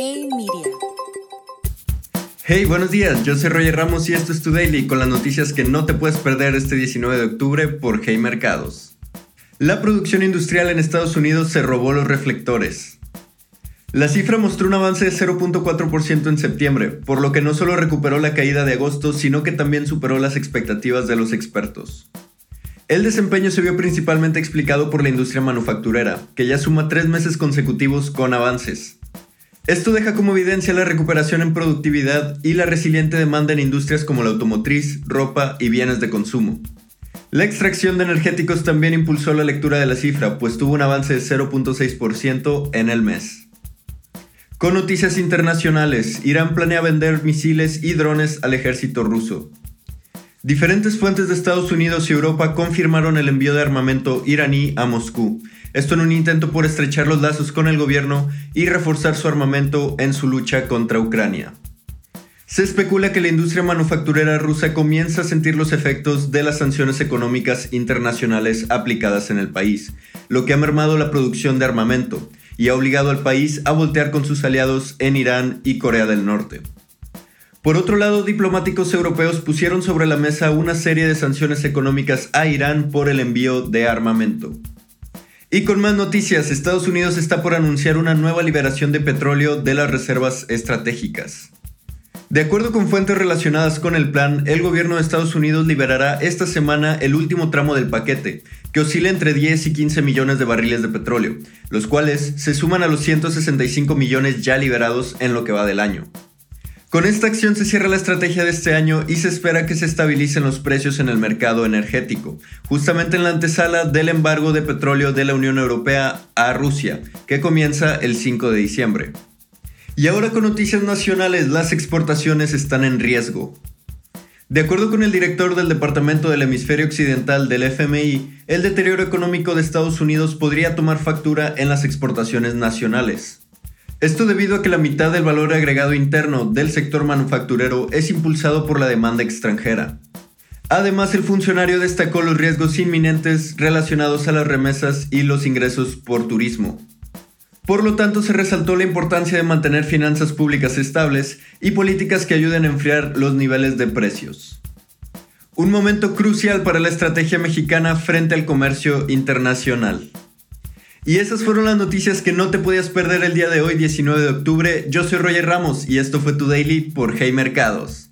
Hey Media. Hey, buenos días, yo soy Roger Ramos y esto es Tu Daily con las noticias que no te puedes perder este 19 de octubre por Hey Mercados. La producción industrial en Estados Unidos se robó los reflectores. La cifra mostró un avance de 0.4% en septiembre, por lo que no solo recuperó la caída de agosto, sino que también superó las expectativas de los expertos. El desempeño se vio principalmente explicado por la industria manufacturera, que ya suma tres meses consecutivos con avances. Esto deja como evidencia la recuperación en productividad y la resiliente demanda en industrias como la automotriz, ropa y bienes de consumo. La extracción de energéticos también impulsó la lectura de la cifra, pues tuvo un avance de 0.6% en el mes. Con noticias internacionales, Irán planea vender misiles y drones al ejército ruso. Diferentes fuentes de Estados Unidos y Europa confirmaron el envío de armamento iraní a Moscú, esto en un intento por estrechar los lazos con el gobierno y reforzar su armamento en su lucha contra Ucrania. Se especula que la industria manufacturera rusa comienza a sentir los efectos de las sanciones económicas internacionales aplicadas en el país, lo que ha mermado la producción de armamento y ha obligado al país a voltear con sus aliados en Irán y Corea del Norte. Por otro lado, diplomáticos europeos pusieron sobre la mesa una serie de sanciones económicas a Irán por el envío de armamento. Y con más noticias, Estados Unidos está por anunciar una nueva liberación de petróleo de las reservas estratégicas. De acuerdo con fuentes relacionadas con el plan, el gobierno de Estados Unidos liberará esta semana el último tramo del paquete, que oscila entre 10 y 15 millones de barriles de petróleo, los cuales se suman a los 165 millones ya liberados en lo que va del año. Con esta acción se cierra la estrategia de este año y se espera que se estabilicen los precios en el mercado energético, justamente en la antesala del embargo de petróleo de la Unión Europea a Rusia, que comienza el 5 de diciembre. Y ahora con noticias nacionales, las exportaciones están en riesgo. De acuerdo con el director del Departamento del Hemisferio Occidental del FMI, el deterioro económico de Estados Unidos podría tomar factura en las exportaciones nacionales. Esto debido a que la mitad del valor agregado interno del sector manufacturero es impulsado por la demanda extranjera. Además, el funcionario destacó los riesgos inminentes relacionados a las remesas y los ingresos por turismo. Por lo tanto, se resaltó la importancia de mantener finanzas públicas estables y políticas que ayuden a enfriar los niveles de precios. Un momento crucial para la estrategia mexicana frente al comercio internacional. Y esas fueron las noticias que no te podías perder el día de hoy, 19 de octubre. Yo soy Roger Ramos y esto fue tu Daily por Hey Mercados.